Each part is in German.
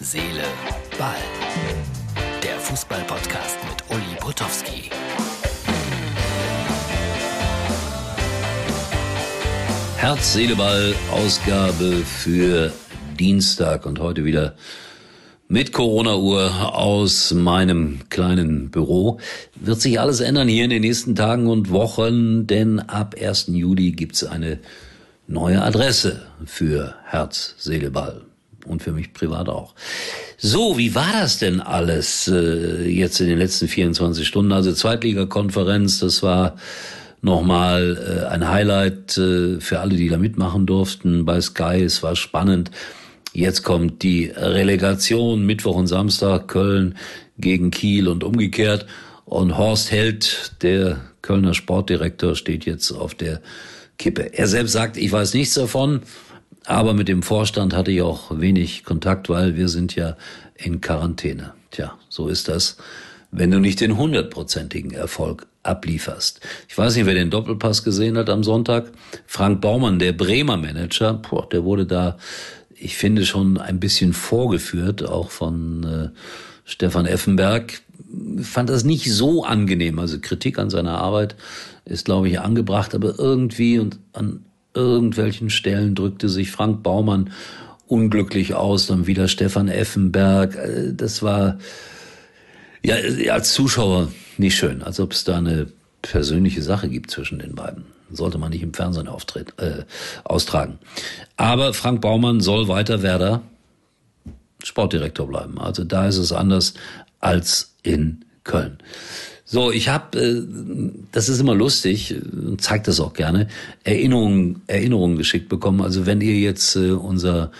Seele, Ball. Der Fußball-Podcast mit Uli Potowski. Herz, Seele, Ball, Ausgabe für Dienstag und heute wieder mit Corona-Uhr aus meinem kleinen Büro. Wird sich alles ändern hier in den nächsten Tagen und Wochen, denn ab 1. Juli gibt's eine neue Adresse für Herz, Seele, Ball. Und für mich privat auch. So, wie war das denn alles äh, jetzt in den letzten 24 Stunden? Also Zweitligakonferenz, das war nochmal äh, ein Highlight äh, für alle, die da mitmachen durften bei Sky. Es war spannend. Jetzt kommt die Relegation Mittwoch und Samstag Köln gegen Kiel und umgekehrt. Und Horst Held, der Kölner Sportdirektor, steht jetzt auf der Kippe. Er selbst sagt, ich weiß nichts davon, aber mit dem Vorstand hatte ich auch wenig Kontakt, weil wir sind ja in Quarantäne. Tja, so ist das, wenn du nicht den hundertprozentigen Erfolg ablieferst. Ich weiß nicht, wer den Doppelpass gesehen hat am Sonntag. Frank Baumann, der Bremer Manager, boah, der wurde da, ich finde, schon ein bisschen vorgeführt, auch von äh, Stefan Effenberg. Fand das nicht so angenehm. Also Kritik an seiner Arbeit ist, glaube ich, angebracht, aber irgendwie und an irgendwelchen Stellen drückte sich Frank Baumann unglücklich aus, dann wieder Stefan Effenberg. Äh, das war ja als Zuschauer nicht schön, als ob es da eine persönliche Sache gibt zwischen den beiden. Sollte man nicht im Fernsehen auftreten, äh, austragen. Aber Frank Baumann soll weiter Werder Sportdirektor bleiben. Also da ist es anders als in Köln. So, ich habe, äh, das ist immer lustig, und zeigt das auch gerne, Erinnerungen, Erinnerungen geschickt bekommen. Also wenn ihr jetzt äh, unser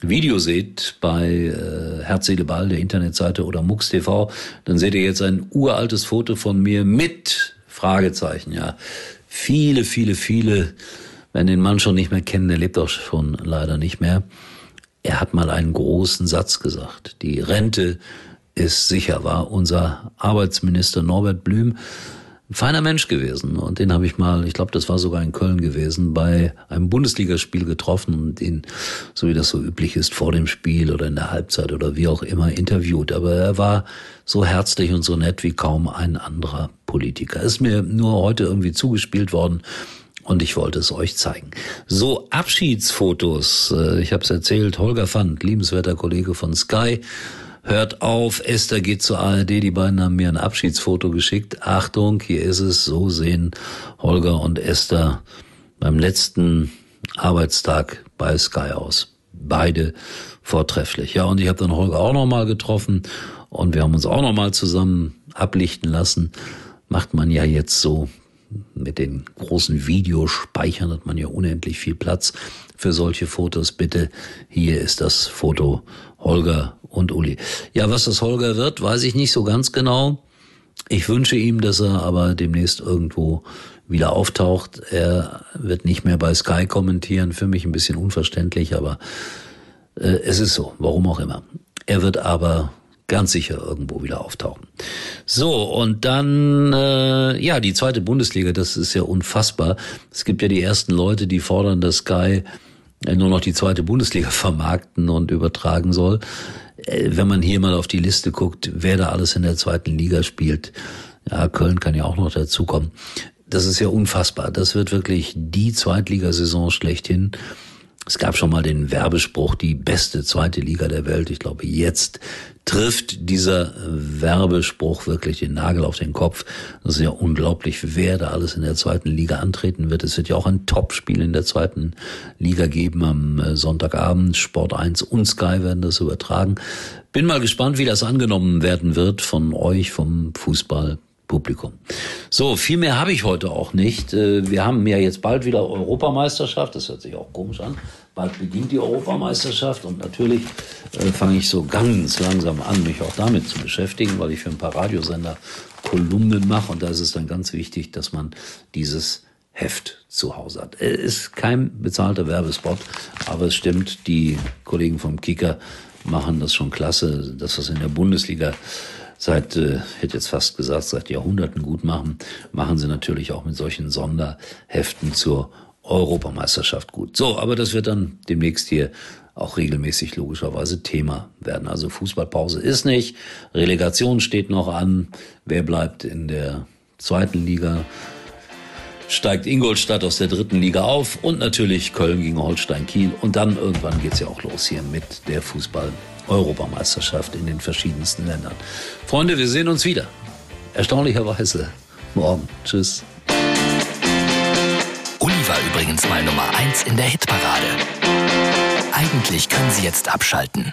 Video seht bei äh, Herz, Seele, Ball, der Internetseite oder Mux TV, dann seht ihr jetzt ein uraltes Foto von mir mit Fragezeichen, ja. Viele, viele, viele, wenn den Mann schon nicht mehr kennen, der lebt auch schon leider nicht mehr. Er hat mal einen großen Satz gesagt. Die Rente ist sicher, war unser Arbeitsminister Norbert Blüm ein feiner Mensch gewesen. Und den habe ich mal, ich glaube, das war sogar in Köln gewesen, bei einem Bundesligaspiel getroffen und ihn, so wie das so üblich ist, vor dem Spiel oder in der Halbzeit oder wie auch immer interviewt. Aber er war so herzlich und so nett wie kaum ein anderer Politiker. Ist mir nur heute irgendwie zugespielt worden und ich wollte es euch zeigen. So, Abschiedsfotos. Äh, ich habe es erzählt, Holger Fand, liebenswerter Kollege von Sky, hört auf, Esther geht zur ARD, die beiden haben mir ein Abschiedsfoto geschickt. Achtung, hier ist es, so sehen Holger und Esther beim letzten Arbeitstag bei Sky aus. Beide vortrefflich. Ja, und ich habe dann Holger auch nochmal getroffen und wir haben uns auch nochmal zusammen ablichten lassen. Macht man ja jetzt so. Mit den großen Videospeichern hat man ja unendlich viel Platz für solche Fotos. Bitte, hier ist das Foto Holger und Uli. Ja, was das Holger wird, weiß ich nicht so ganz genau. Ich wünsche ihm, dass er aber demnächst irgendwo wieder auftaucht. Er wird nicht mehr bei Sky kommentieren. Für mich ein bisschen unverständlich, aber äh, es ist so, warum auch immer. Er wird aber ganz sicher irgendwo wieder auftauchen. So, und dann, äh, ja, die zweite Bundesliga, das ist ja unfassbar. Es gibt ja die ersten Leute, die fordern, dass Sky nur noch die zweite Bundesliga vermarkten und übertragen soll. Äh, wenn man hier mal auf die Liste guckt, wer da alles in der zweiten Liga spielt, ja, Köln kann ja auch noch dazukommen. Das ist ja unfassbar. Das wird wirklich die Zweitligasaison schlechthin. Es gab schon mal den Werbespruch, die beste zweite Liga der Welt. Ich glaube, jetzt trifft dieser Werbespruch wirklich den Nagel auf den Kopf. Das ist ja unglaublich, wer da alles in der zweiten Liga antreten wird. Es wird ja auch ein Topspiel in der zweiten Liga geben am äh, Sonntagabend. Sport 1 und Sky werden das übertragen. Bin mal gespannt, wie das angenommen werden wird von euch, vom Fußball. Publikum. So, viel mehr habe ich heute auch nicht. Äh, wir haben ja jetzt bald wieder Europameisterschaft. Das hört sich auch komisch an. Bald beginnt die Europameisterschaft und natürlich äh, fange ich so ganz langsam an, mich auch damit zu beschäftigen, weil ich für ein paar Radiosender Kolumnen mache und da ist es dann ganz wichtig, dass man dieses Heft zu Hause hat. Es ist kein bezahlter Werbespot, aber es stimmt, die Kollegen vom Kicker machen das schon klasse, dass das in der Bundesliga seit, äh, hätte jetzt fast gesagt, seit Jahrhunderten gut machen, machen sie natürlich auch mit solchen Sonderheften zur Europameisterschaft gut. So, aber das wird dann demnächst hier auch regelmäßig logischerweise Thema werden. Also Fußballpause ist nicht, Relegation steht noch an. Wer bleibt in der zweiten Liga? steigt Ingolstadt aus der dritten Liga auf und natürlich Köln gegen Holstein Kiel. Und dann irgendwann geht's ja auch los hier mit der Fußball-Europameisterschaft in den verschiedensten Ländern. Freunde, wir sehen uns wieder. Erstaunlicherweise morgen. Tschüss. Uli war übrigens mal Nummer eins in der Hitparade. Eigentlich können Sie jetzt abschalten.